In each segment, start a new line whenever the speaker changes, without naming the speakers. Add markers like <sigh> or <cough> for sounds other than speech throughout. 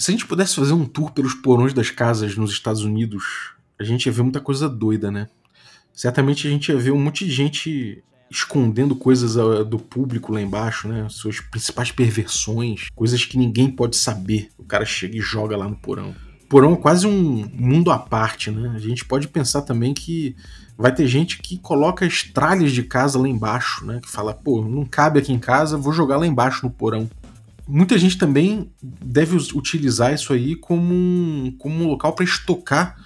Se a gente pudesse fazer um tour pelos porões das casas nos Estados Unidos, a gente ia ver muita coisa doida, né? Certamente a gente ia ver um monte de gente escondendo coisas ah, do público lá embaixo, né? Suas principais perversões, coisas que ninguém pode saber. O cara chega e joga lá no porão. Porão é quase um mundo à parte, né? A gente pode pensar também que vai ter gente que coloca as tralhas de casa lá embaixo, né? Que fala, pô, não cabe aqui em casa, vou jogar lá embaixo no porão. Muita gente também deve utilizar isso aí como um, como um local para estocar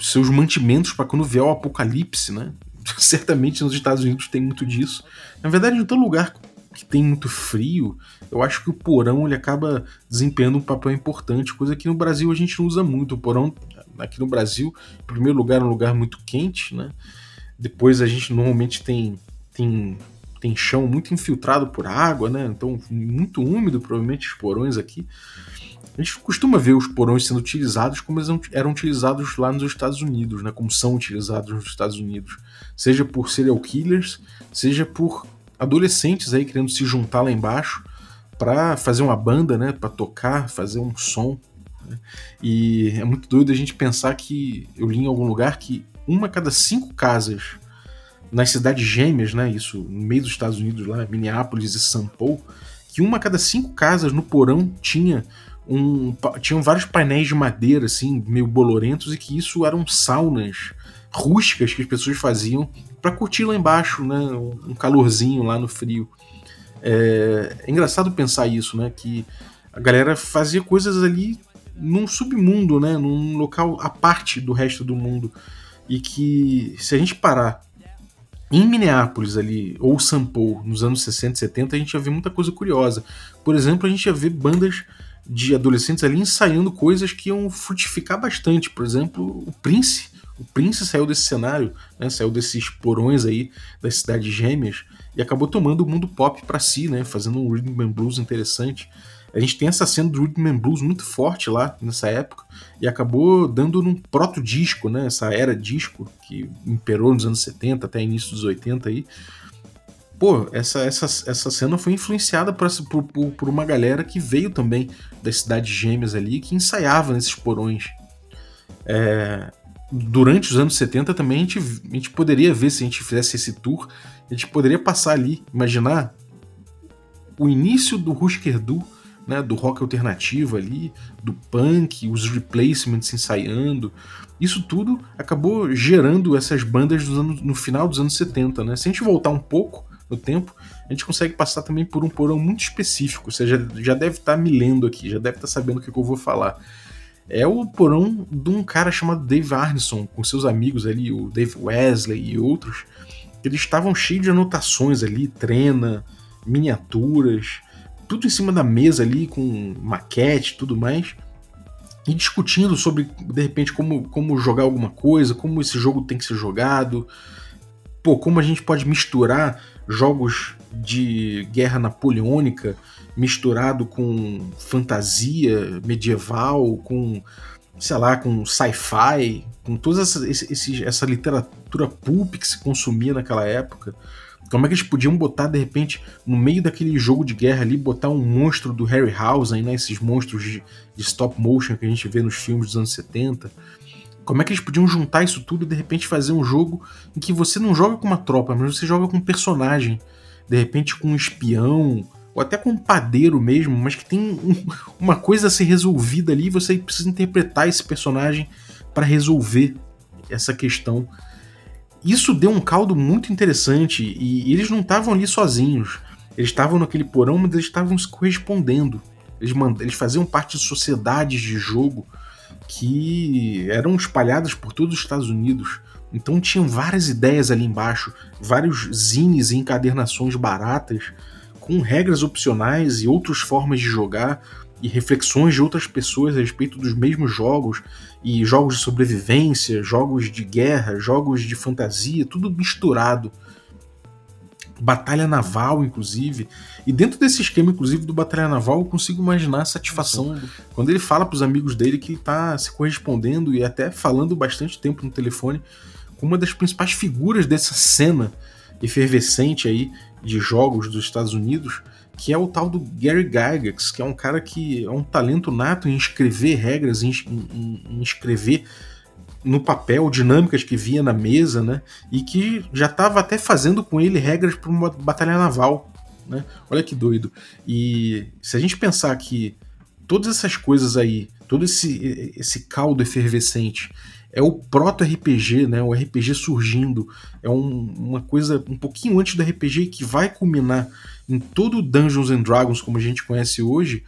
seus mantimentos para quando vier o apocalipse, né? <laughs> Certamente nos Estados Unidos tem muito disso. Na verdade, em todo lugar que tem muito frio, eu acho que o porão ele acaba desempenhando um papel importante, coisa que no Brasil a gente não usa muito. O porão, aqui no Brasil, em primeiro lugar, é um lugar muito quente, né? Depois a gente normalmente tem, tem tem chão muito infiltrado por água, né? Então, muito úmido, provavelmente, os porões aqui. A gente costuma ver os porões sendo utilizados como eles eram utilizados lá nos Estados Unidos, né? Como são utilizados nos Estados Unidos. Seja por serial killers, seja por adolescentes aí querendo se juntar lá embaixo para fazer uma banda, né? Para tocar, fazer um som. Né? E é muito doido a gente pensar que eu li em algum lugar que uma cada cinco casas nas cidades gêmeas, né? Isso no meio dos Estados Unidos, lá, Minneapolis e São Paulo, que uma a cada cinco casas no porão tinha um, tinham vários painéis de madeira, assim, meio bolorentos, e que isso eram saunas rústicas que as pessoas faziam para curtir lá embaixo, né? Um calorzinho lá no frio. É, é engraçado pensar isso, né? Que a galera fazia coisas ali num submundo, né? Num local à parte do resto do mundo. E que se a gente parar em Minneapolis ali, ou São Paulo, nos anos 60 e 70, a gente ia ver muita coisa curiosa. Por exemplo, a gente ia ver bandas de adolescentes ali ensaiando coisas que iam frutificar bastante. Por exemplo, o Prince. O Prince saiu desse cenário, né, saiu desses porões aí das cidades gêmeas e acabou tomando o mundo pop para si, né, fazendo um rhythm and blues interessante. A gente tem essa cena do Rhythm and Blues muito forte lá nessa época e acabou dando num proto-disco, né? Essa era disco que imperou nos anos 70 até início dos 80 aí. Pô, essa, essa, essa cena foi influenciada por, essa, por, por, por uma galera que veio também das cidades gêmeas ali, que ensaiava nesses porões. É, durante os anos 70 também a gente, a gente poderia ver, se a gente fizesse esse tour, a gente poderia passar ali, imaginar o início do Husker Du né, do rock alternativo ali, do punk, os replacements ensaiando. Isso tudo acabou gerando essas bandas anos, no final dos anos 70. Né? Se a gente voltar um pouco no tempo, a gente consegue passar também por um porão muito específico. Você já, já deve estar tá me lendo aqui, já deve estar tá sabendo o que, que eu vou falar. É o porão de um cara chamado Dave Arneson, com seus amigos ali, o Dave Wesley e outros. Eles estavam cheios de anotações ali, trena, miniaturas, tudo em cima da mesa ali, com maquete tudo mais, e discutindo sobre, de repente, como, como jogar alguma coisa, como esse jogo tem que ser jogado, pô, como a gente pode misturar jogos de guerra napoleônica misturado com fantasia medieval, com, sei lá, com sci-fi, com toda essa, essa literatura pulp que se consumia naquela época. Como é que eles podiam botar, de repente, no meio daquele jogo de guerra ali, botar um monstro do Harryhausen, né? Esses monstros de, de stop motion que a gente vê nos filmes dos anos 70. Como é que eles podiam juntar isso tudo e de repente fazer um jogo em que você não joga com uma tropa, mas você joga com um personagem. De repente com um espião, ou até com um padeiro mesmo, mas que tem um, <laughs> uma coisa a ser resolvida ali e você precisa interpretar esse personagem para resolver essa questão isso deu um caldo muito interessante e, eles não estavam ali sozinhos. Eles estavam naquele porão, mas eles estavam se correspondendo. Eles, eles faziam parte de sociedades de jogo que eram espalhadas por todos os Estados Unidos. Então tinham várias ideias ali embaixo, vários zines e encadernações baratas, com regras opcionais e outras formas de jogar e reflexões de outras pessoas a respeito dos mesmos jogos e jogos de sobrevivência, jogos de guerra, jogos de fantasia, tudo misturado. Batalha naval, inclusive. E dentro desse esquema, inclusive, do Batalha Naval, eu consigo imaginar a satisfação quando ele fala para os amigos dele que ele está se correspondendo e até falando bastante tempo no telefone com uma das principais figuras dessa cena efervescente aí de jogos dos Estados Unidos, que é o tal do Gary Gygax, que é um cara que é um talento nato em escrever regras, em, em, em escrever no papel dinâmicas que via na mesa, né? E que já estava até fazendo com ele regras para uma batalha naval, né? Olha que doido. E se a gente pensar que todas essas coisas aí, todo esse, esse caldo efervescente é o proto-RPG, né? O RPG surgindo. É um, uma coisa um pouquinho antes do RPG que vai culminar em todo Dungeons and Dragons como a gente conhece hoje.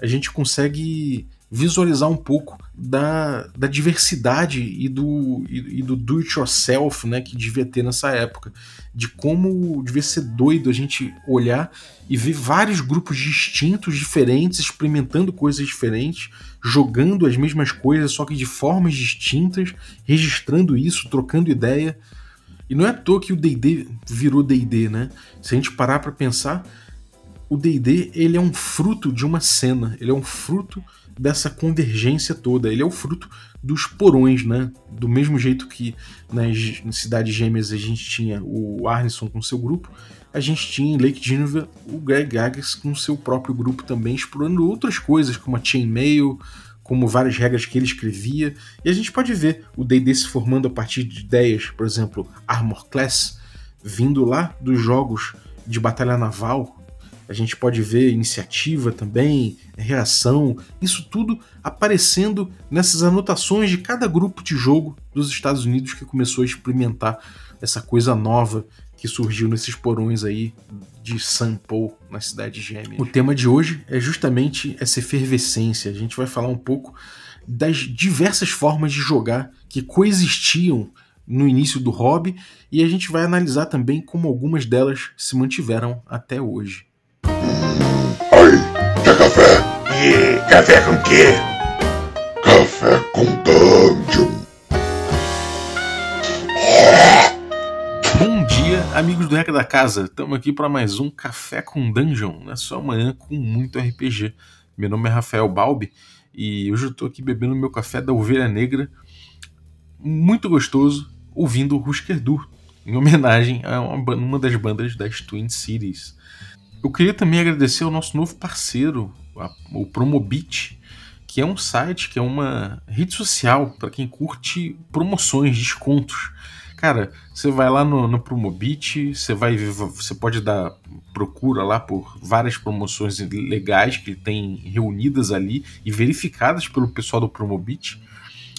A gente consegue visualizar um pouco da, da diversidade e do, e, e do do it yourself né, que devia ter nessa época. De como devia ser doido a gente olhar e ver vários grupos distintos, diferentes, experimentando coisas diferentes, jogando as mesmas coisas, só que de formas distintas, registrando isso, trocando ideia. E não é à toa que o DD virou DD, né? Se a gente parar para pensar, o DD ele é um fruto de uma cena, ele é um fruto dessa convergência toda. Ele é o fruto dos porões, né? Do mesmo jeito que nas cidades gêmeas a gente tinha o Arneson com seu grupo, a gente tinha em Lake Geneva o Greg Gagas com seu próprio grupo também, explorando outras coisas, como a chainmail, como várias regras que ele escrevia. E a gente pode ver o D&D se formando a partir de ideias, por exemplo, Armor Class, vindo lá dos jogos de batalha naval, a gente pode ver iniciativa também, reação, isso tudo aparecendo nessas anotações de cada grupo de jogo dos Estados Unidos que começou a experimentar essa coisa nova que surgiu nesses porões aí de St. Paul, na cidade gêmea. O tema de hoje é justamente essa efervescência. A gente vai falar um pouco das diversas formas de jogar que coexistiam no início do hobby e a gente vai analisar também como algumas delas se mantiveram até hoje.
Oi, quer café? E café com quê? Café com Dungeon.
Amigos do Reca da Casa. Estamos aqui para mais um Café com Dungeon, na sua manhã com muito RPG. Meu nome é Rafael Balbi e hoje eu estou aqui bebendo meu café da Ovelha Negra, muito gostoso, ouvindo o Husker Du, em homenagem a uma, uma das bandas das Twin Cities. Eu queria também agradecer ao nosso novo parceiro, o Promobit, que é um site, que é uma rede social para quem curte promoções, descontos. Cara, você vai lá no, no Promobit, você vai você pode dar procura lá por várias promoções legais que tem reunidas ali e verificadas pelo pessoal do Promobit.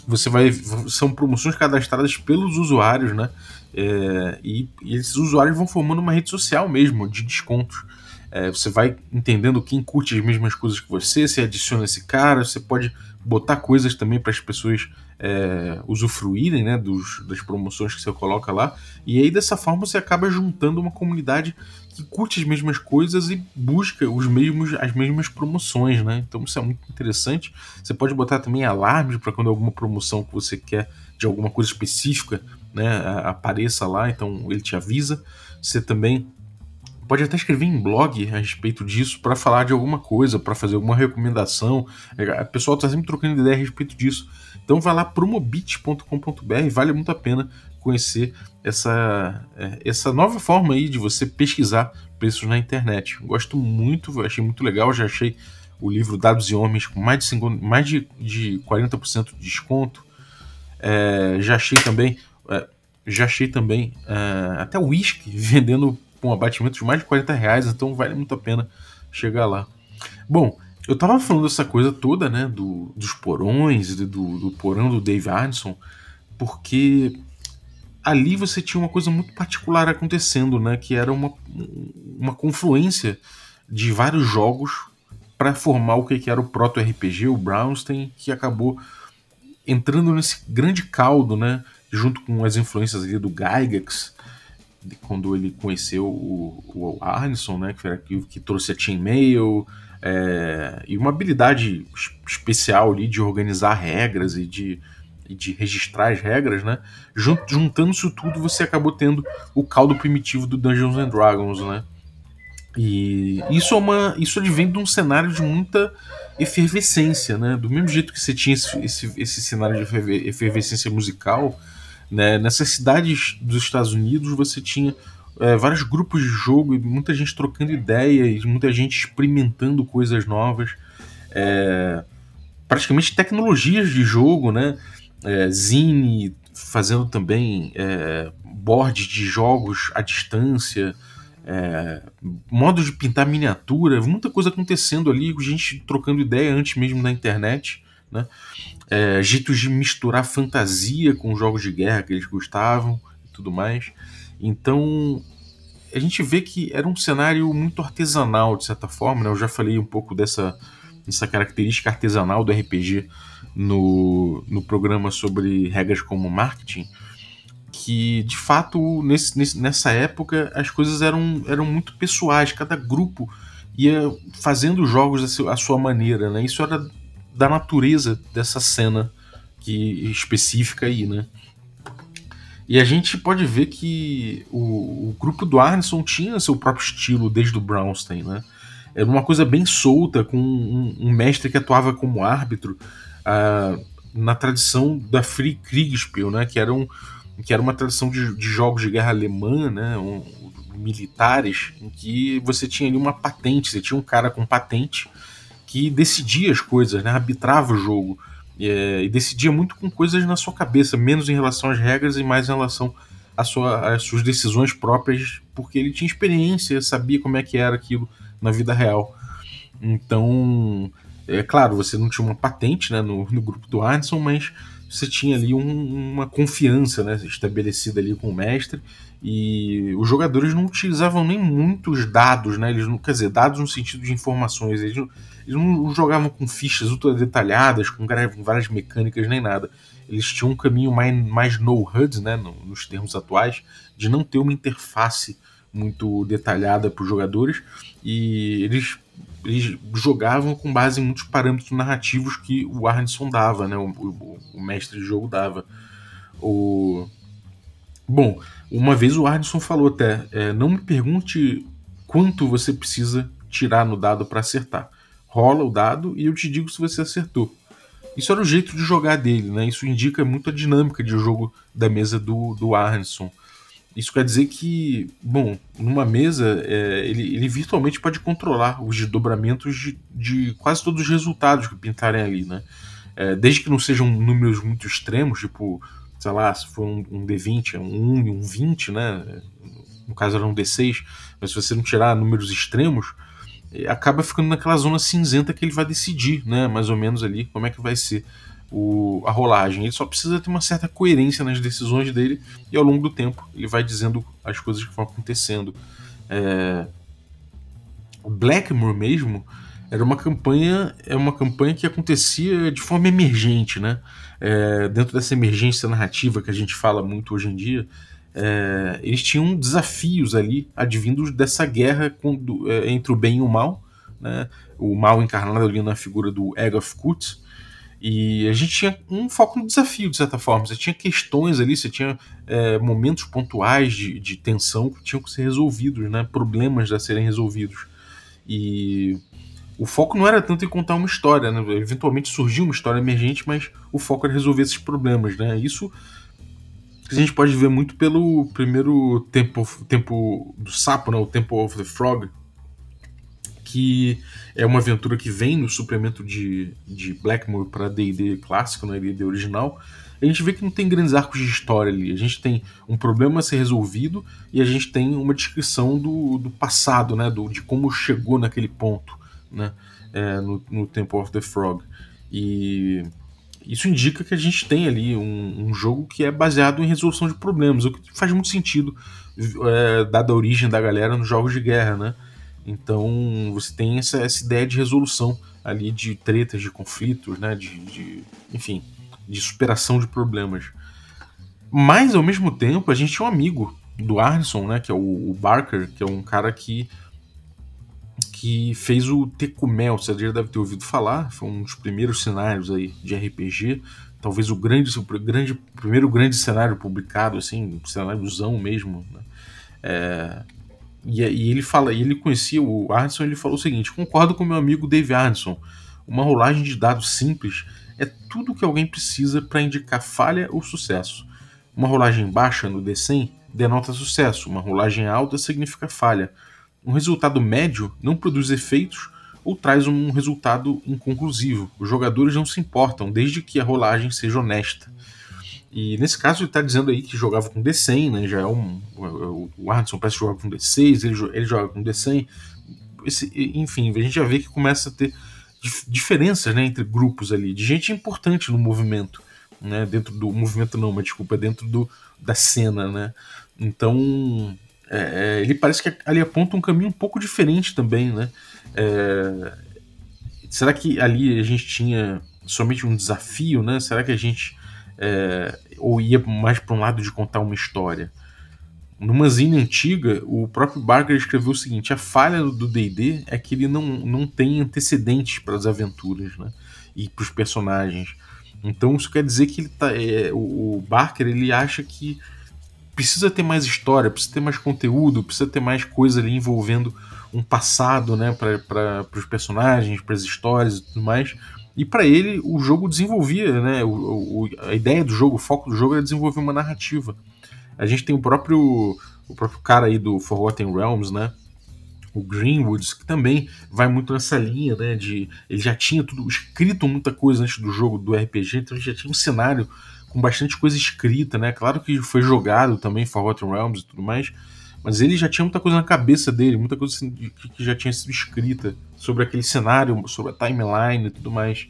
Você vai são promoções cadastradas pelos usuários, né? É, e, e esses usuários vão formando uma rede social mesmo de descontos. É, você vai entendendo quem curte as mesmas coisas que você, você adiciona esse cara, você pode botar coisas também para as pessoas é, usufruírem né, dos, das promoções que você coloca lá. E aí dessa forma você acaba juntando uma comunidade que curte as mesmas coisas e busca os mesmos, as mesmas promoções, né? Então isso é muito interessante. Você pode botar também alarmes para quando alguma promoção que você quer de alguma coisa específica né, apareça lá, então ele te avisa. Você também pode até escrever em blog a respeito disso para falar de alguma coisa, para fazer alguma recomendação. É, o pessoal está sempre trocando ideia a respeito disso. Então vai lá promobit.com.br, vale muito a pena conhecer essa, é, essa nova forma aí de você pesquisar preços na internet. Gosto muito, achei muito legal, já achei o livro Dados e Homens com mais de, 50, mais de, de 40% de desconto. É, já achei também. É, já achei também é, até whisky <laughs> vendendo com um abatimento de mais de 40 reais, então vale muito a pena chegar lá. Bom, eu tava falando dessa coisa toda, né, do, dos porões, do, do porão do Dave Arneson, porque ali você tinha uma coisa muito particular acontecendo, né, que era uma, uma confluência de vários jogos para formar o que era o proto-RPG, o Brownstein, que acabou entrando nesse grande caldo, né, junto com as influências ali do Gygax, quando ele conheceu o, o Arneson, né, que, era, que, que trouxe a Chainmail, é, e uma habilidade especial ali de organizar regras e de, e de registrar as regras, né? Juntando isso tudo, você acabou tendo o caldo primitivo do Dungeons and Dragons, né? E isso é uma, isso advém de um cenário de muita efervescência, né? Do mesmo jeito que você tinha esse, esse, esse cenário de efervescência musical, né? Nessas cidades dos Estados Unidos você tinha é, vários grupos de jogo e muita gente trocando ideias, muita gente experimentando coisas novas. É, praticamente tecnologias de jogo, né? É, Zine fazendo também é, boards de jogos à distância, é, modos de pintar miniatura, muita coisa acontecendo ali, gente trocando ideia antes mesmo da internet, né? É, jeitos de misturar fantasia com jogos de guerra que eles gostavam e tudo mais. Então a gente vê que era um cenário muito artesanal, de certa forma. Né? Eu já falei um pouco dessa, dessa característica artesanal do RPG no, no programa sobre regras como marketing. Que de fato, nesse, nessa época, as coisas eram, eram muito pessoais, cada grupo ia fazendo jogos à sua maneira. Né? Isso era da natureza dessa cena que específica aí, né? E a gente pode ver que o, o grupo do Arneson tinha seu próprio estilo desde o Brownstein, né? Era uma coisa bem solta, com um, um mestre que atuava como árbitro uh, na tradição da Free Kriegspiel, né? Que era, um, que era uma tradição de, de jogos de guerra alemã, né? Um, militares, em que você tinha ali uma patente, você tinha um cara com patente que decidia as coisas, né? arbitrava o jogo. É, e decidia muito com coisas na sua cabeça, menos em relação às regras e mais em relação sua, às suas decisões próprias, porque ele tinha experiência, sabia como é que era aquilo na vida real. Então, é claro, você não tinha uma patente né, no, no grupo do Anderson, mas você tinha ali um, uma confiança né, estabelecida ali com o mestre e os jogadores não utilizavam nem muitos dados, né? Eles quer dizer, dados no sentido de informações. Eles eles não jogavam com fichas ultra detalhadas, com várias mecânicas nem nada. Eles tinham um caminho mais, mais no-HUD, né, nos termos atuais, de não ter uma interface muito detalhada para os jogadores e eles, eles jogavam com base em muitos parâmetros narrativos que o Arneson dava, né, o, o, o mestre de jogo dava. O... Bom, uma vez o Arneson falou até: é, não me pergunte quanto você precisa tirar no dado para acertar rola o dado e eu te digo se você acertou. Isso era o jeito de jogar dele, né? Isso indica muito a dinâmica de jogo da mesa do, do Arneson. Isso quer dizer que, bom, numa mesa é, ele, ele virtualmente pode controlar os desdobramentos de, de quase todos os resultados que pintarem ali, né? É, desde que não sejam números muito extremos, tipo, sei lá, se for um, um D20, um 1 e um 20, né? No caso era um D6, mas se você não tirar números extremos, acaba ficando naquela zona cinzenta que ele vai decidir, né, mais ou menos ali, como é que vai ser o, a rolagem. Ele só precisa ter uma certa coerência nas decisões dele e ao longo do tempo ele vai dizendo as coisas que vão acontecendo. É... Blackmore mesmo era uma campanha é uma campanha que acontecia de forma emergente, né? É, dentro dessa emergência narrativa que a gente fala muito hoje em dia, é, eles tinham desafios ali advindos dessa guerra com, do, é, entre o bem e o mal, né? o mal encarnado ali na figura do Egg of Kut, e a gente tinha um foco no desafio, de certa forma. Você tinha questões ali, você tinha é, momentos pontuais de, de, tensão que tinham que ser resolvidos, né? problemas a serem resolvidos. E o foco não era tanto em contar uma história, né? eventualmente surgiu uma história emergente, mas o foco era resolver esses problemas. Né? Isso a gente pode ver muito pelo primeiro tempo, tempo do sapo, né, o Temple of the Frog, que é uma aventura que vem no suplemento de, de Blackmore para D&D clássico, né, D&D original. A gente vê que não tem grandes arcos de história ali. A gente tem um problema a ser resolvido e a gente tem uma descrição do, do passado, né, do, de como chegou naquele ponto, né, é, no, no Temple of the Frog. E isso indica que a gente tem ali um, um, jogo que é baseado em resolução de problemas, o que faz muito sentido, é, dada a origem da galera nos jogos de guerra, né? Então você tem essa, essa ideia de resolução ali de tretas, de conflitos, né? De, de, enfim, de superação de problemas. Mas ao mesmo tempo a gente tinha um amigo do Arneson, né? Que é o, o Barker, que é um cara que que fez o Tecumel, você já deve ter ouvido falar, foi um dos primeiros cenários aí de RPG, talvez o grande, o grande primeiro grande cenário publicado, assim, cenáriozão mesmo, né? É, e, e, ele fala, e ele conhecia o Arneson, ele falou o seguinte: concordo com meu amigo Dave Arneson, uma rolagem de dados simples é tudo que alguém precisa para indicar falha ou sucesso. Uma rolagem baixa no D100 denota sucesso, uma rolagem alta significa falha. Um resultado médio não produz efeitos ou traz um resultado inconclusivo. Os jogadores não se importam, desde que a rolagem seja honesta. E nesse caso ele está dizendo aí que jogava com D100, né? Já é um. O Arneson parece que jogava com D6, ele, ele joga com D100. Esse, enfim, a gente já vê que começa a ter diferenças né, entre grupos ali, de gente importante no movimento. Né, dentro do movimento não, mas desculpa, dentro do, da cena, né? Então é, é, ele parece que ali aponta um caminho um pouco diferente também, né? É, será que ali a gente tinha somente um desafio, né? Será que a gente é, ou ia mais para um lado de contar uma história? Numa zine antiga, o próprio Barker escreveu o seguinte: a falha do D&D é que ele não, não tem antecedentes para as aventuras, né? E para os personagens. Então isso quer dizer que ele tá, é, o, o Barker ele acha que precisa ter mais história, precisa ter mais conteúdo, precisa ter mais coisa ali envolvendo um passado, né, para os personagens, para as histórias e tudo mais. E para ele o jogo desenvolvia, né, o, o, a ideia do jogo, o foco do jogo era desenvolver uma narrativa. A gente tem o próprio o próprio cara aí do Forgotten Realms, né, o Greenwoods, que também vai muito nessa linha, né, de ele já tinha tudo escrito muita coisa antes do jogo do RPG, então ele já tinha um cenário com bastante coisa escrita, né? Claro que foi jogado também Forgotten Realms e tudo mais, mas ele já tinha muita coisa na cabeça dele, muita coisa assim, que já tinha sido escrita sobre aquele cenário, sobre a timeline e tudo mais.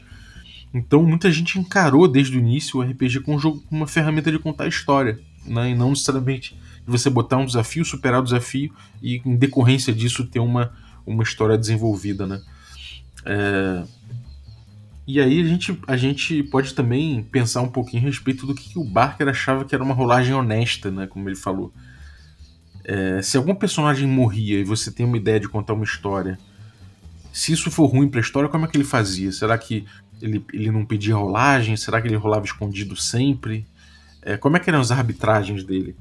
Então muita gente encarou desde o início o RPG como um jogo, como uma ferramenta de contar história, né? E não necessariamente você botar um desafio, superar o desafio e em decorrência disso ter uma, uma história desenvolvida, né? É, e aí a gente, a gente pode também pensar um pouquinho a respeito do que, que o Barker achava que era uma rolagem honesta, né? Como ele falou. É, se algum personagem morria e você tem uma ideia de contar uma história, se isso for ruim para a história, como é que ele fazia? Será que ele, ele não pedia rolagem? Será que ele rolava escondido sempre? É, como é que eram as arbitragens dele?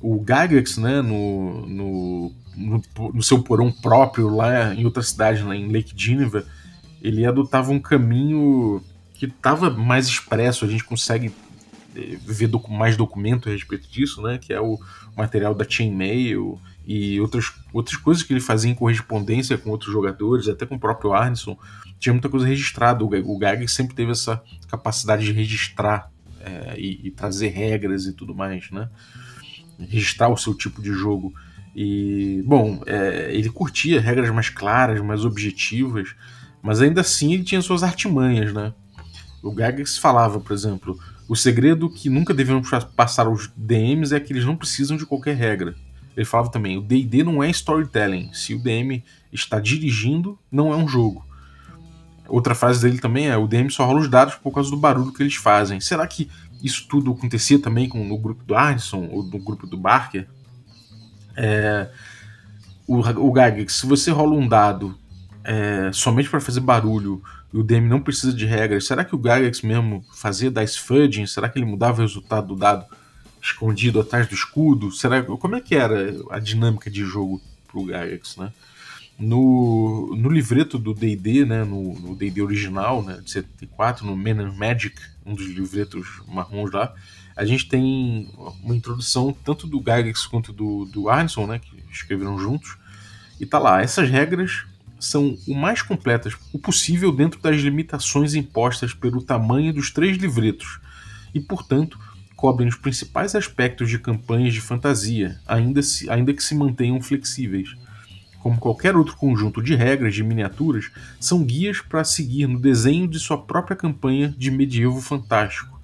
O Gygax, né, no, no, no, no seu porão próprio lá em outra cidade, lá em Lake Geneva, ele adotava um caminho que estava mais expresso, a gente consegue eh, ver docu mais documento a respeito disso, né? Que é o material da Chainmail e outras, outras coisas que ele fazia em correspondência com outros jogadores, até com o próprio Arneson. Tinha muita coisa registrada. O Gag sempre teve essa capacidade de registrar é, e, e, trazer regras e tudo mais, né? Registrar o seu tipo de jogo. E, bom, é, ele curtia regras mais claras, mais objetivas. Mas ainda assim ele tinha suas artimanhas, né? O Gygax falava, por exemplo, o segredo que nunca devemos passar aos DMs é que eles não precisam de qualquer regra. Ele falava também, o D&D não é storytelling. Se o DM está dirigindo, não é um jogo. Outra frase dele também é, o DM só rola os dados por causa do barulho que eles fazem. Será que isso tudo acontecia também com, no grupo do Arneson ou no grupo do Barker? É, o, o se você rola um dado é, somente para fazer barulho e o DM não precisa de regras, será que o Gygax mesmo fazia dice fudging? Será que ele mudava o resultado do dado escondido atrás do escudo? Será, como é que era a dinâmica de jogo pro Gygax, né? No, no livreto do D&D, né, no D&D original, né, de 74, no Men and Magic, um dos livretos marrons lá, a gente tem uma introdução tanto do Gygax quanto do, do Arneson, né, que escreveram juntos, e tá lá, essas regras são o mais completas o possível dentro das limitações impostas pelo tamanho dos três livretos e, portanto, cobrem os principais aspectos de campanhas de fantasia, ainda, se, ainda que se mantenham flexíveis. Como qualquer outro conjunto de regras de miniaturas, são guias para seguir no desenho de sua própria campanha de medievo fantástico.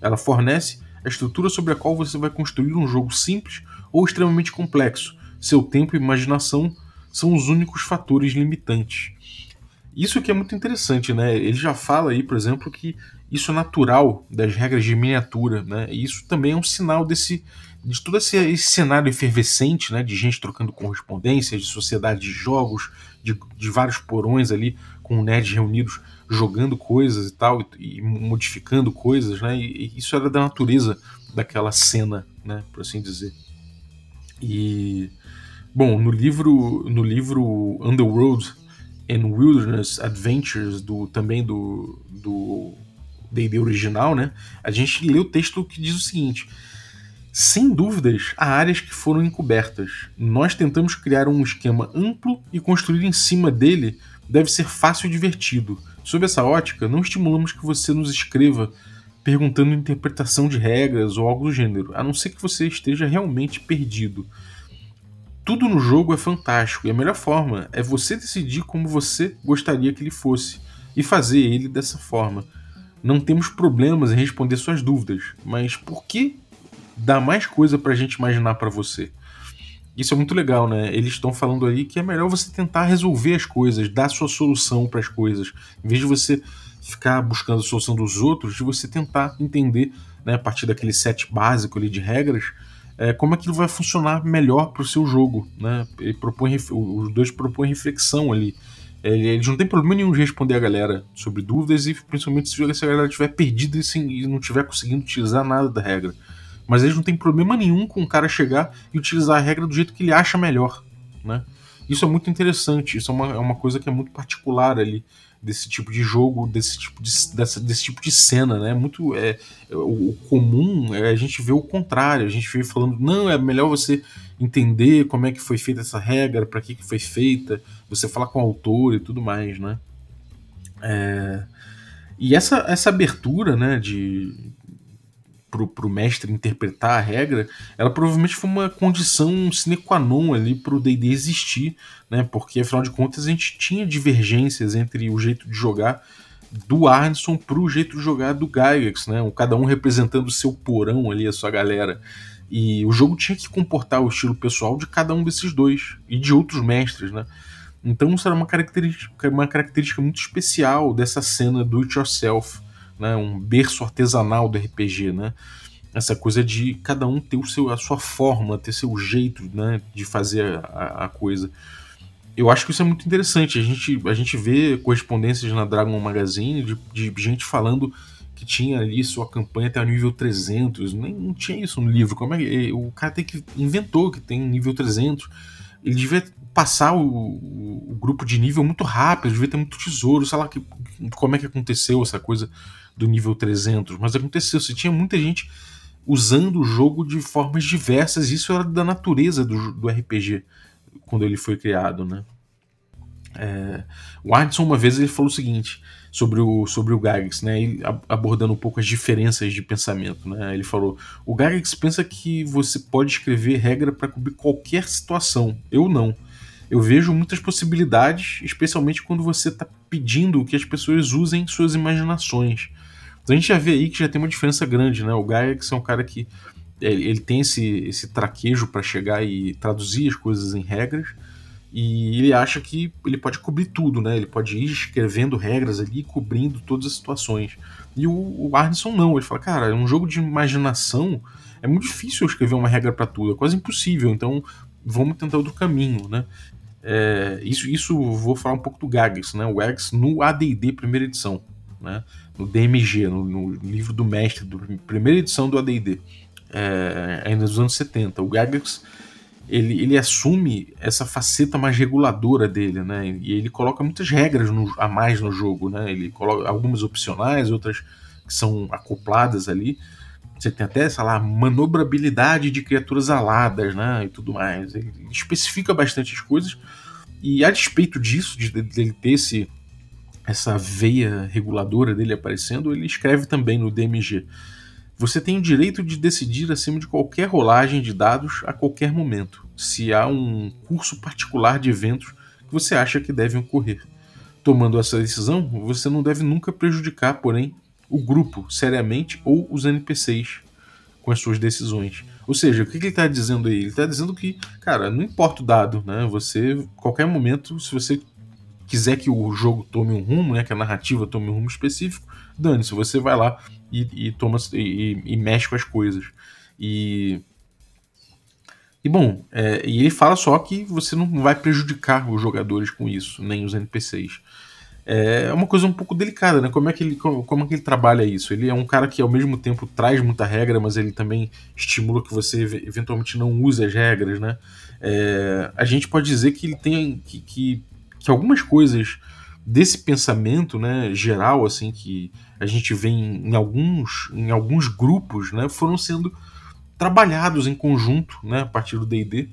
Ela fornece a estrutura sobre a qual você vai construir um jogo simples ou extremamente complexo. Seu tempo e imaginação são os únicos fatores limitantes. Isso que é muito interessante, né? Ele já fala aí, por exemplo, que isso é natural das regras de miniatura, né? E isso também é um sinal desse de todo esse, esse cenário efervescente, né? De gente trocando correspondências, de sociedade de jogos, de, de vários porões ali com nerds reunidos jogando coisas e tal e, e modificando coisas, né? E, e, isso era da natureza daquela cena, né? Por assim dizer. E Bom, no livro, no livro Underworld and Wilderness Adventures, do, também do, do D&D original, né, a gente lê o texto que diz o seguinte, Sem dúvidas, há áreas que foram encobertas. Nós tentamos criar um esquema amplo e construir em cima dele deve ser fácil e divertido. Sob essa ótica, não estimulamos que você nos escreva perguntando interpretação de regras ou algo do gênero, a não ser que você esteja realmente perdido. Tudo no jogo é fantástico e a melhor forma é você decidir como você gostaria que ele fosse e fazer ele dessa forma. Não temos problemas em responder suas dúvidas, mas por que dar mais coisa pra gente imaginar para você? Isso é muito legal, né? Eles estão falando aí que é melhor você tentar resolver as coisas, dar sua solução para as coisas, em vez de você ficar buscando a solução dos outros, de você tentar entender, né, a partir daquele set básico ali de regras, é, como aquilo vai funcionar melhor para o seu jogo, né? Ele propõe, os dois propõem reflexão ali. Eles não tem problema nenhum de responder a galera sobre dúvidas e principalmente se a galera estiver perdida e não estiver conseguindo utilizar nada da regra. Mas eles não têm problema nenhum com o cara chegar e utilizar a regra do jeito que ele acha melhor, né? Isso é muito interessante, isso é uma, é uma coisa que é muito particular ali desse tipo de jogo, desse tipo de, dessa, desse tipo de cena, né? Muito é, o, comum é a gente ver o contrário, a gente vê falando não é melhor você entender como é que foi feita essa regra, para que, que foi feita, você falar com o autor e tudo mais, né? É, e essa, essa abertura, né, de, para o mestre interpretar a regra, ela provavelmente foi uma condição sine qua non ali para o D&D existir, né? Porque afinal de contas a gente tinha divergências entre o jeito de jogar do Arneson para o jeito de jogar do Gygax, né? Cada um representando o seu porão ali, a sua galera. E o jogo tinha que comportar o estilo pessoal de cada um desses dois e de outros mestres, né? Então isso era uma característica, uma característica muito especial dessa cena do it yourself né, um berço artesanal do RPG, né? Essa coisa de cada um ter o seu, a sua forma, ter seu jeito né, de fazer a, a coisa. Eu acho que isso é muito interessante. A gente, a gente vê correspondências na Dragon Magazine de, de gente falando que tinha ali sua campanha até o nível 300. Nem, não tinha isso no livro. Como é que, o cara tem que inventou que tem nível 300. Ele devia passar o, o, o, grupo de nível muito rápido, devia ter muito tesouro, sei lá que, como é que aconteceu essa coisa do nível 300, mas aconteceu, você tinha muita gente usando o jogo de formas diversas, isso era da natureza do, do RPG quando ele foi criado, né? É, o Arneson uma vez ele falou o seguinte sobre o sobre o Gygax, né? Abordando um pouco as diferenças de pensamento, né? Ele falou: o Gygax pensa que você pode escrever regra para cobrir qualquer situação. Eu não. Eu vejo muitas possibilidades, especialmente quando você está pedindo que as pessoas usem suas imaginações. Então a gente já vê aí que já tem uma diferença grande, né? O Gygax é um cara que ele, ele tem esse, esse traquejo para chegar e traduzir as coisas em regras, e ele acha que ele pode cobrir tudo, né? Ele pode ir escrevendo regras ali, cobrindo todas as situações. E o, o Arneson não, ele fala, cara, é um jogo de imaginação, é muito difícil eu escrever uma regra para tudo, é quase impossível, então vamos tentar outro caminho, né? É, isso, isso vou falar um pouco do Gags, né? O Gags no AD&D primeira edição, né? No DMG, no, no, livro do mestre, do primeira edição do AD&D, é, ainda dos anos 70. O Gygax, ele, ele assume essa faceta mais reguladora dele, né? E ele coloca muitas regras no, a mais no jogo, né? Ele coloca algumas opcionais, outras que são acopladas ali. Você tem até, sei lá, manobrabilidade de criaturas aladas, né? E tudo mais. Ele especifica bastante as coisas. E a despeito disso, de, de ter esse, essa veia reguladora dele aparecendo, ele escreve também no DMG. Você tem o direito de decidir acima de qualquer rolagem de dados a qualquer momento, se há um curso particular de eventos que você acha que devem ocorrer. Tomando essa decisão, você não deve nunca prejudicar, porém, o grupo seriamente ou os NPCs com as suas decisões. Ou seja, o que ele está dizendo aí? Ele está dizendo que, cara, não importa o dado, né? Você, qualquer momento, se você quiser que o jogo tome um rumo, né, que a narrativa tome um rumo específico, dane-se, você vai lá e, e toma e, e, mexe com as coisas. E e bom, é, e ele fala só que você não vai prejudicar os jogadores com isso, nem os NPCs. É uma coisa um pouco delicada, né? Como é que ele, como, como é que ele trabalha isso? Ele é um cara que ao mesmo tempo traz muita regra, mas ele também estimula que você eventualmente não use as regras, né? É, a gente pode dizer que ele tem que, que que algumas coisas desse pensamento né, geral assim que a gente vê em, em alguns, em alguns grupos né, foram sendo trabalhados em conjunto, né, a partir do D&D.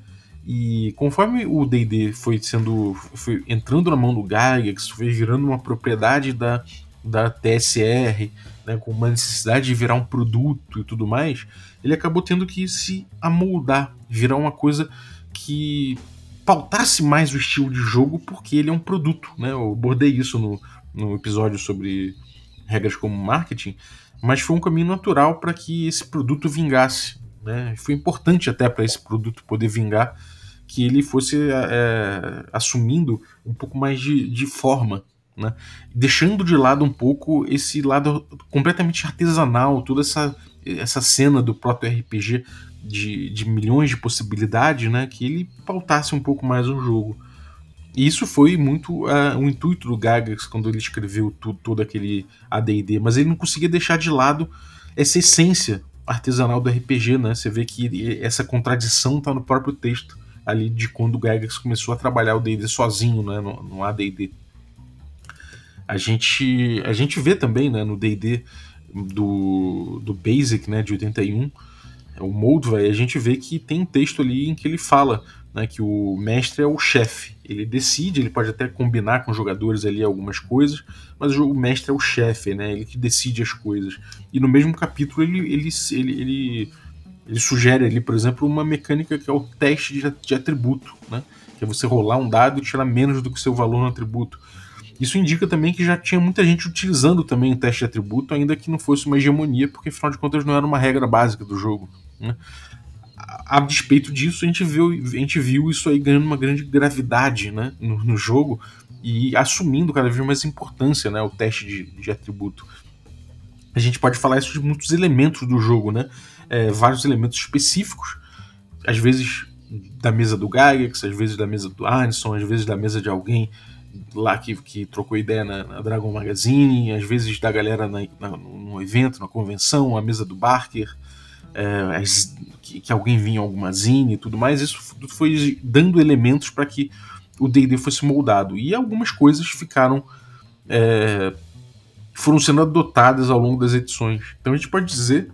E conforme o D&D foi sendo, foi entrando na mão do Gygax, foi virando uma propriedade da, da TSR, né, com uma necessidade de virar um produto e tudo mais, ele acabou tendo que se amoldar, virar uma coisa que pautasse mais o estilo de jogo, porque ele é um produto, né? Eu abordei isso no, no episódio sobre regras como marketing, mas foi um caminho natural para que esse produto vingasse. Né? Foi importante até para esse produto poder vingar que ele fosse é, assumindo um pouco mais de, de forma, né? deixando de lado um pouco esse lado completamente artesanal, toda essa, essa cena do proto-RPG de, de milhões de possibilidades, né? que ele pautasse um pouco mais o jogo. E isso foi muito uh, o intuito do Gygax quando ele escreveu tudo, todo aquele AD&D, mas ele não conseguia deixar de lado essa essência artesanal do RPG, né? Você vê que essa contradição está no próprio texto ali de quando o Gygax começou a trabalhar o D&D sozinho, né, no, no AD&D. A gente, a gente vê também, né, no D&D do, do Basic, né, de 81, o Moldvay, a gente vê que tem um texto ali em que ele fala né, que o mestre é o chefe. Ele decide, ele pode até combinar com os jogadores ali algumas coisas, mas o mestre é o chefe, né, ele que decide as coisas. E no mesmo capítulo ele, ele, ele, ele, ele sugere ali, por exemplo, uma mecânica que é o teste de, de atributo, né, que é você rolar um dado e tirar menos do que seu valor no atributo. Isso indica também que já tinha muita gente utilizando também o teste de atributo, ainda que não fosse uma hegemonia, porque afinal de contas não era uma regra básica do jogo. Né? a despeito disso, a gente viu, a gente viu isso aí ganhando uma grande gravidade né, no, no jogo e assumindo cada vez mais importância né, o teste de, de atributo. A gente pode falar isso de muitos elementos do jogo, né? É, vários elementos específicos, às vezes da mesa do Gygax, às vezes da mesa do Anderson, às vezes da mesa de alguém lá que, que trocou ideia na, na Dragon Magazine, às vezes da galera na, na, no evento, na convenção, a mesa do Barker, é, que, que, alguém vinha alguma zine e tudo mais, isso foi dando elementos para que o D&D fosse moldado. E algumas coisas ficaram... É, foram sendo adotadas ao longo das edições. Então a gente pode dizer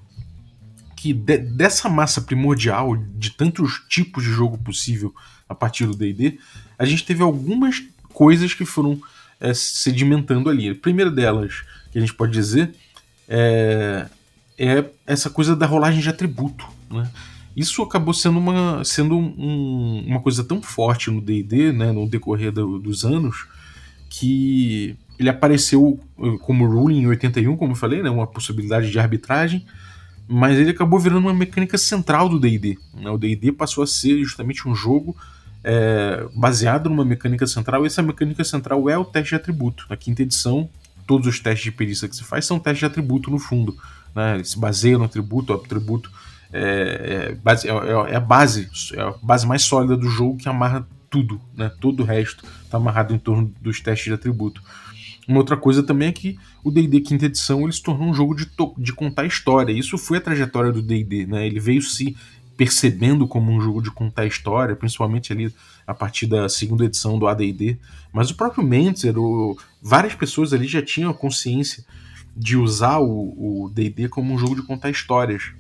que de, dessa massa primordial, de tantos tipos de jogo possível a partir do D&D, a gente teve algumas coisas que foram é, sedimentando ali. A primeira delas, que a gente pode dizer, é é essa coisa da rolagem de atributo. Né? Isso acabou sendo uma, sendo um, uma coisa tão forte no DD, né, no decorrer do, dos anos, que ele apareceu eh, como ruling em 81, como eu falei, né, uma possibilidade de arbitragem, mas ele acabou virando uma mecânica central do DD. Né? O DD passou a ser justamente um jogo é, baseado numa mecânica central, essa mecânica central é o teste de atributo. Na quinta edição, todos os testes de perícia que se faz são testes de atributo no fundo né? Ele se baseia no atributo, o atributo é, é, é, é, a base, é a base mais sólida do jogo que amarra tudo, né? Todo o resto está amarrado em torno dos testes de atributo. Uma outra coisa também é que o D&D quinta edição ele se tornou um jogo de, de contar história. Isso foi a trajetória do D&D, né? Ele veio se percebendo como um jogo de contar história, principalmente ali a partir da segunda edição do AD&D. Mas o próprio Mentzer, o, várias pessoas ali já tinham a consciência de usar o D&D como um jogo de contar histórias.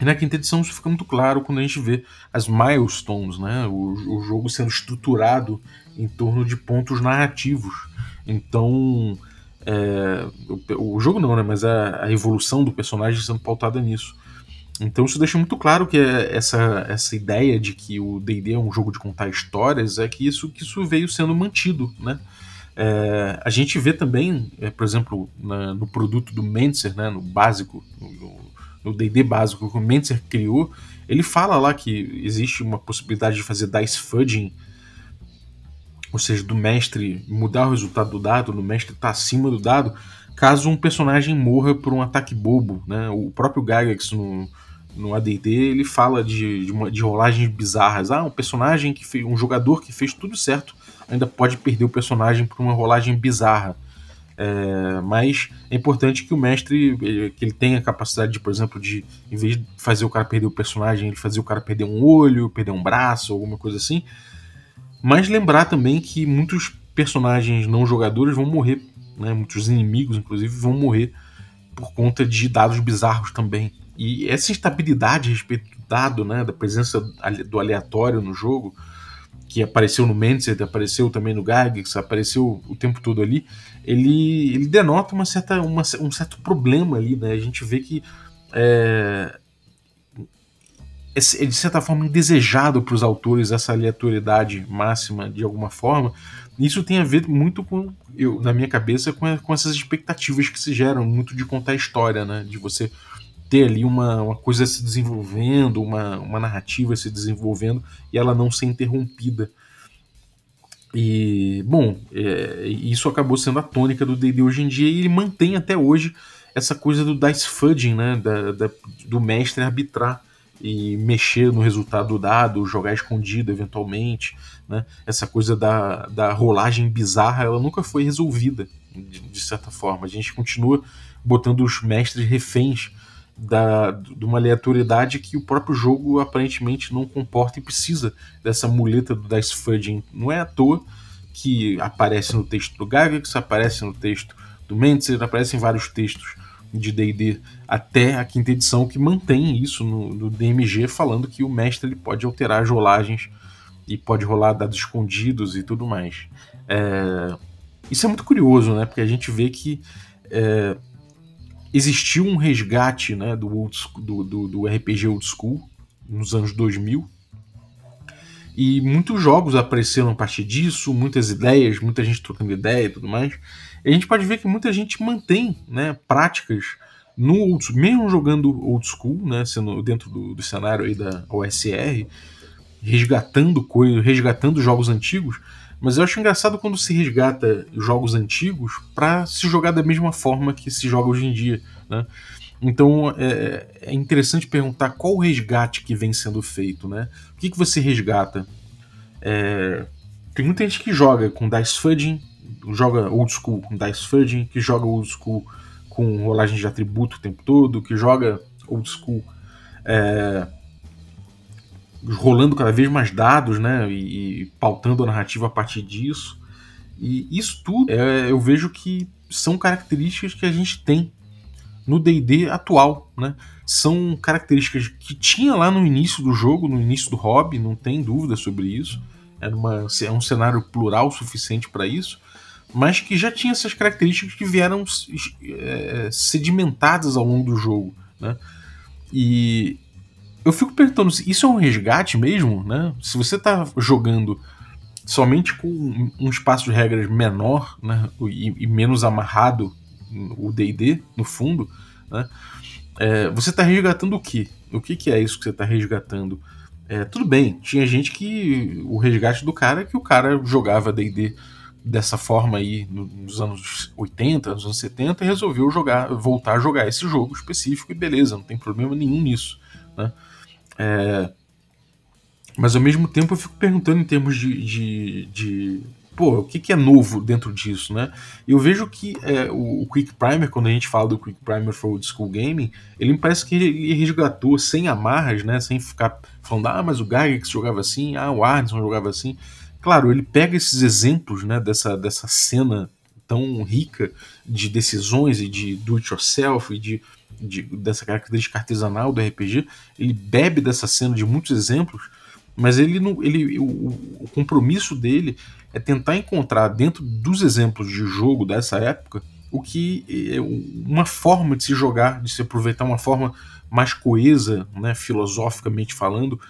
E na quinta edição isso fica muito claro quando a gente vê as milestones, né? o, o jogo sendo estruturado em torno de pontos narrativos. Então, é, o, o, jogo não, né? mas a, a, evolução do personagem sendo pautada nisso. Então isso deixa muito claro que é essa, essa ideia de que o D&D é um jogo de contar histórias é que isso, que isso veio sendo mantido, né? É, a gente vê também, é, por exemplo, na, no produto do Mentzer, né, no básico, no D&D básico que o Mentzer criou, ele fala lá que existe uma possibilidade de fazer dice fudging, ou seja, do mestre mudar o resultado do dado, do mestre estar tá acima do dado, caso um personagem morra por um ataque bobo. Né? O próprio Gygax no, no AD&D ele fala de, de, uma, de rolagens bizarras. Ah, um personagem que fez, um jogador que fez tudo certo ainda pode perder o personagem por uma rolagem bizarra. É, mas é importante que o mestre que ele tenha a capacidade de, por exemplo, de em vez de fazer o cara perder o personagem, ele fazer o cara perder um olho, perder um braço, alguma coisa assim. Mas lembrar também que muitos personagens não jogadores vão morrer, né? muitos inimigos, inclusive, vão morrer por conta de dados bizarros também. E essa instabilidade a respeito do dado, né, da presença do aleatório no jogo, que apareceu no Mentzet, apareceu também no Gygax, apareceu o tempo todo ali, ele, ele denota uma certa, uma, um certo problema ali, né? A gente vê que é, é de certa forma indesejado para os autores essa aleatoriedade máxima de alguma forma. Isso tem a ver muito com, eu, na minha cabeça, com, com essas expectativas que se geram, muito de contar história, né? De você ter ali uma, uma coisa se desenvolvendo, uma, uma narrativa se desenvolvendo e ela não ser interrompida. E, bom, é, isso acabou sendo a tônica do D&D hoje em dia e ele mantém até hoje essa coisa do dice fudging, né, da, da, do mestre arbitrar e mexer no resultado do dado, jogar escondido eventualmente, né, essa coisa da, da rolagem bizarra, ela nunca foi resolvida, de, de certa forma. A gente continua botando os mestres reféns da, de uma aleatoriedade que o próprio jogo aparentemente não comporta e precisa dessa muleta do Dice Fudging. Não é à toa que aparece no texto do Gygax, aparece no texto do Mentzer, aparece em vários textos de D&D até a quinta edição que mantém isso no, no, DMG falando que o mestre ele pode alterar as rolagens e pode rolar dados escondidos e tudo mais. É, isso é muito curioso, né? Porque a gente vê que é, existiu um resgate né, do, old, do, do, do, RPG Old School nos anos 2000 e muitos jogos apareceram a partir disso, muitas ideias, muita gente trocando ideia e tudo mais. E a gente pode ver que muita gente mantém né, práticas no old, mesmo jogando old school, né, sendo dentro do, do cenário aí da OSR, resgatando coisas, resgatando jogos antigos, mas eu acho engraçado quando se resgata jogos antigos para se jogar da mesma forma que se joga hoje em dia, né? Então é, é, interessante perguntar qual o resgate que vem sendo feito, né? O que, que você resgata? É, tem muita gente que joga com dice fudging, joga old school com dice fudging, que joga old school com rolagem de atributo o tempo todo, que joga old school é, rolando cada vez mais dados, né, e, e, pautando a narrativa a partir disso. E isso tudo é, eu vejo que são características que a gente tem no D&D atual, né? São características que tinha lá no início do jogo, no início do hobby, não tem dúvida sobre isso. Uma, é um cenário plural suficiente para isso, mas que já tinha essas características que vieram é, sedimentadas ao longo do jogo, né? E eu fico perguntando se isso é um resgate mesmo, né? Se você está jogando somente com um espaço de regras menor, né, e, e menos amarrado o D&D no fundo, né? É, você está resgatando o que? O que, que é isso que você está resgatando? É, tudo bem, tinha gente que o resgate do cara é que o cara jogava D&D dessa forma aí nos anos 80, nos anos 70 e resolveu jogar, voltar a jogar esse jogo específico e beleza, não tem problema nenhum nisso, né? É, mas ao mesmo tempo eu fico perguntando em termos de, de, de pô, o que, que, é novo dentro disso, né? Eu vejo que é, o, o, Quick Primer, quando a gente fala do Quick Primer for Old School Gaming, ele me parece que ele resgatou sem amarras, né? Sem ficar falando, ah, mas o Gygax jogava assim, ah, o Arneson jogava assim. Claro, ele pega esses exemplos, né, dessa, dessa cena tão rica de decisões e de do-it-yourself e de de, dessa característica artesanal do RPG, ele bebe dessa cena de muitos exemplos, mas ele não, ele, o, o compromisso dele é tentar encontrar dentro dos exemplos de jogo dessa época o que é uma forma de se jogar, de se aproveitar uma forma mais coesa, né, filosoficamente falando,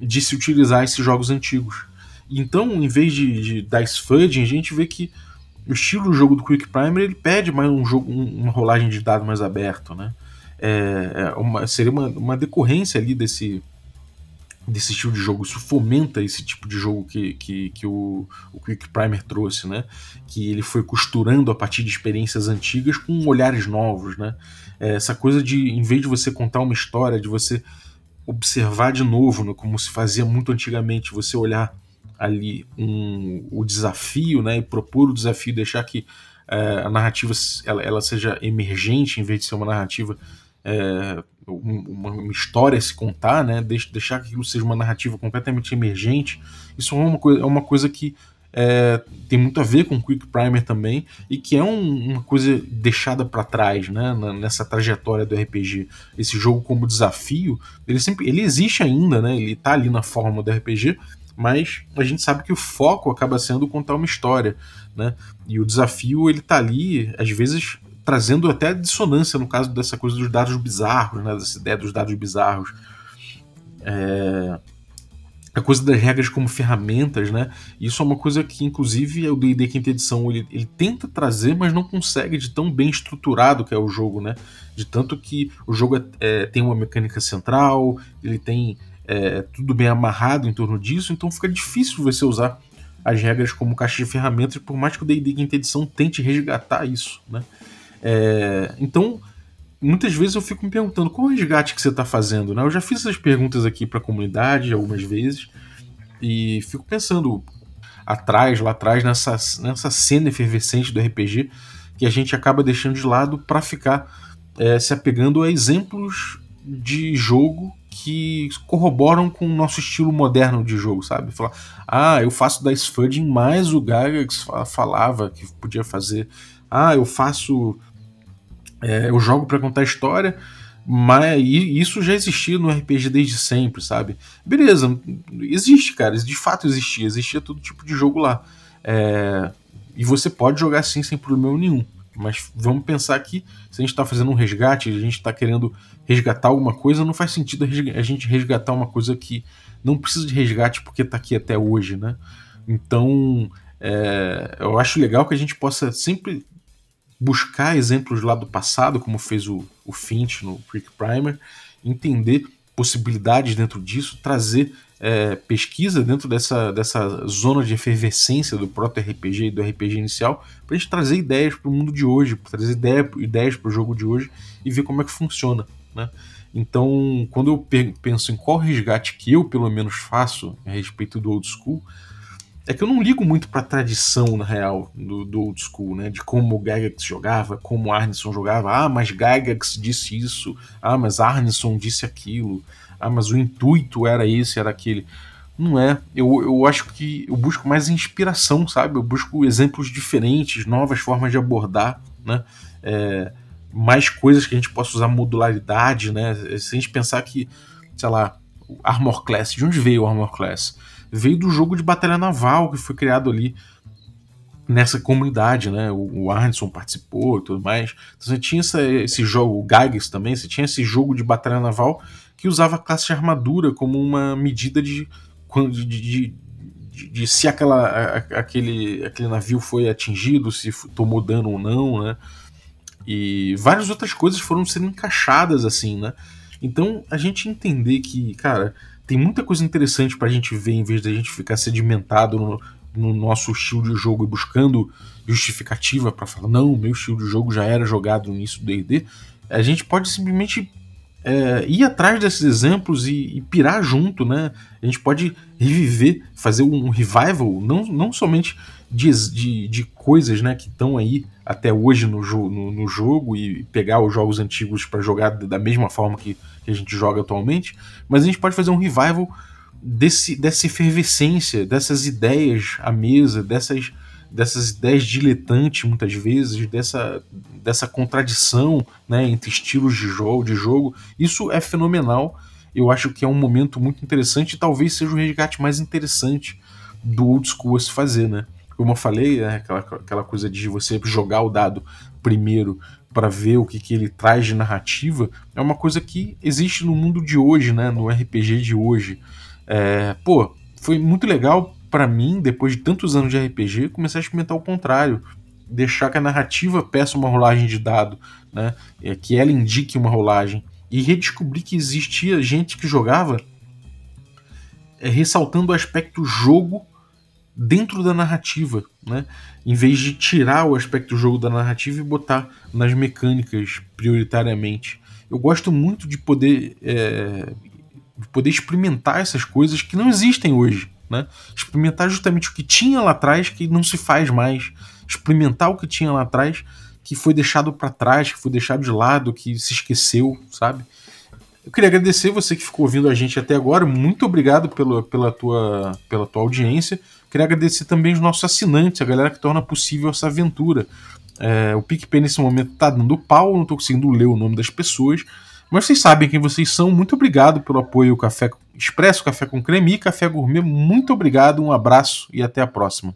de se utilizar esses jogos antigos. Então, em vez de, de dice fudging, a gente vê que o estilo do jogo do Quick Primer ele pede mais um jogo, uma rolagem de dado mais aberto, né? É, é, uma, seria uma, uma decorrência ali desse, desse estilo de jogo. Isso fomenta esse tipo de jogo que, que, que o, o Quick Primer trouxe, né? Que ele foi costurando a partir de experiências antigas com olhares novos, né? É, essa coisa de, em vez de você contar uma história, de você observar de novo, né, como se fazia muito antigamente, você olhar ali um, o desafio, né, e propor o desafio, deixar que é, a narrativa ela, ela, seja emergente em vez de ser uma narrativa é, uma, uma, história a se contar, né, deixar que aquilo seja uma narrativa completamente emergente, isso é uma, coisa, é uma coisa que é, tem muito a ver com Quick Primer também, e que é um, uma coisa deixada para trás, né, nessa trajetória do RPG. Esse jogo como desafio, ele sempre ele existe ainda, né, ele tá ali na forma do RPG, mas a gente sabe que o foco acaba sendo contar uma história, né, e o desafio ele tá ali, às vezes, trazendo até dissonância no caso dessa coisa dos dados bizarros, né, dessa ideia dos dados bizarros. É, a coisa das regras como ferramentas, né? Isso é uma coisa que, inclusive, o D&D Quinta Edição ele, ele, tenta trazer, mas não consegue de tão bem estruturado que é o jogo, né? De tanto que o jogo é, é, tem uma mecânica central, ele tem é, tudo bem amarrado em torno disso, então fica difícil você usar as regras como caixa de ferramentas, por mais que o D&D Quinta Edição tente resgatar isso, né? É, então, muitas vezes eu fico me perguntando qual o resgate que você está fazendo, né? Eu já fiz essas perguntas aqui para a comunidade algumas vezes e fico pensando atrás, lá atrás, nessa, nessa cena efervescente do RPG que a gente acaba deixando de lado para ficar é, se apegando a exemplos de jogo que corroboram com o nosso estilo moderno de jogo, sabe? Falar, ah, eu faço da Sfudding mais o Gygax falava que podia fazer. Ah, eu faço é, eu jogo para contar história, mas isso já existia no RPG desde sempre, sabe? Beleza, existe, cara, de fato existia, existia todo tipo de jogo lá. É, e você pode jogar assim sem problema nenhum. Mas vamos pensar que se a gente está fazendo um resgate, a gente está querendo resgatar alguma coisa, não faz sentido a gente resgatar uma coisa que não precisa de resgate porque está aqui até hoje, né? Então, é, eu acho legal que a gente possa sempre buscar exemplos lá do passado, como fez o, o Finch no Quick Primer, entender possibilidades dentro disso, trazer é, pesquisa dentro dessa, dessa zona de efervescência do proto-RPG e do RPG inicial, para a gente trazer ideias para o mundo de hoje, trazer ideia, ideias para o jogo de hoje e ver como é que funciona. Né? Então, quando eu penso em qual resgate que eu, pelo menos, faço a respeito do old school, é que eu não ligo muito pra tradição, na real, do, do old school, né? De como o Gygax jogava, como o Arneson jogava. Ah, mas Gygax disse isso. Ah, mas Arneson disse aquilo. Ah, mas o intuito era esse, era aquele. Não é. Eu, eu acho que eu busco mais inspiração, sabe? Eu busco exemplos diferentes, novas formas de abordar, né? É, mais coisas que a gente possa usar modularidade, né? Se a gente pensar que, sei lá, Armor Class, de onde veio o Armor Class? veio do jogo de batalha naval que foi criado ali nessa comunidade, né? O, o Arneson participou e tudo mais. Então você tinha essa, esse jogo, o Gygax também, você tinha esse jogo de batalha naval que usava a classe de armadura como uma medida de, de, de, de, de se aquela, aquele, aquele navio foi atingido, se tomou dano ou não, né? E várias outras coisas foram sendo encaixadas assim, né? Então a gente entender que, cara, tem muita coisa interessante para a gente ver em vez da gente ficar sedimentado no, no, nosso estilo de jogo e buscando justificativa para falar, não, meu estilo de jogo já era jogado no início do DD. A gente pode simplesmente é, ir atrás desses exemplos e, e, pirar junto, né? A gente pode reviver, fazer um revival, não, não somente de, de, de coisas né, que estão aí até hoje no, no, no, jogo e pegar os jogos antigos para jogar da mesma forma que, que, a gente joga atualmente, mas a gente pode fazer um revival desse, dessa efervescência, dessas ideias à mesa, dessas, dessas ideias diletantes muitas vezes, dessa, dessa contradição né, entre estilos de jogo, de jogo. Isso é fenomenal. Eu acho que é um momento muito interessante e talvez seja o resgate mais interessante do old school a se fazer, né? Como eu falei, né, aquela, aquela coisa de você jogar o dado primeiro para ver o que, que ele traz de narrativa, é uma coisa que existe no mundo de hoje, né, no RPG de hoje. É, pô, foi muito legal para mim, depois de tantos anos de RPG, começar a experimentar o contrário. Deixar que a narrativa peça uma rolagem de dado, né, que ela indique uma rolagem. E redescobrir que existia gente que jogava é, ressaltando o aspecto jogo dentro da narrativa, né? Em vez de tirar o aspecto jogo da narrativa e botar nas mecânicas prioritariamente. Eu gosto muito de poder, é, de poder experimentar essas coisas que não existem hoje, né? Experimentar justamente o que tinha lá atrás que não se faz mais, experimentar o que tinha lá atrás que foi deixado para trás, que foi deixado de lado, que se esqueceu, sabe? Eu queria agradecer você que ficou ouvindo a gente até agora. Muito obrigado pela, pela, tua, pela tua audiência. Queria agradecer também os nossos assinantes, a galera que torna possível essa aventura. É, o PicPay nesse momento tá dando pau, não tô conseguindo ler o nome das pessoas. Mas vocês sabem quem vocês são. Muito obrigado pelo apoio Café Expresso, Café com Creme e Café Gourmet. Muito obrigado, um abraço e até a próxima.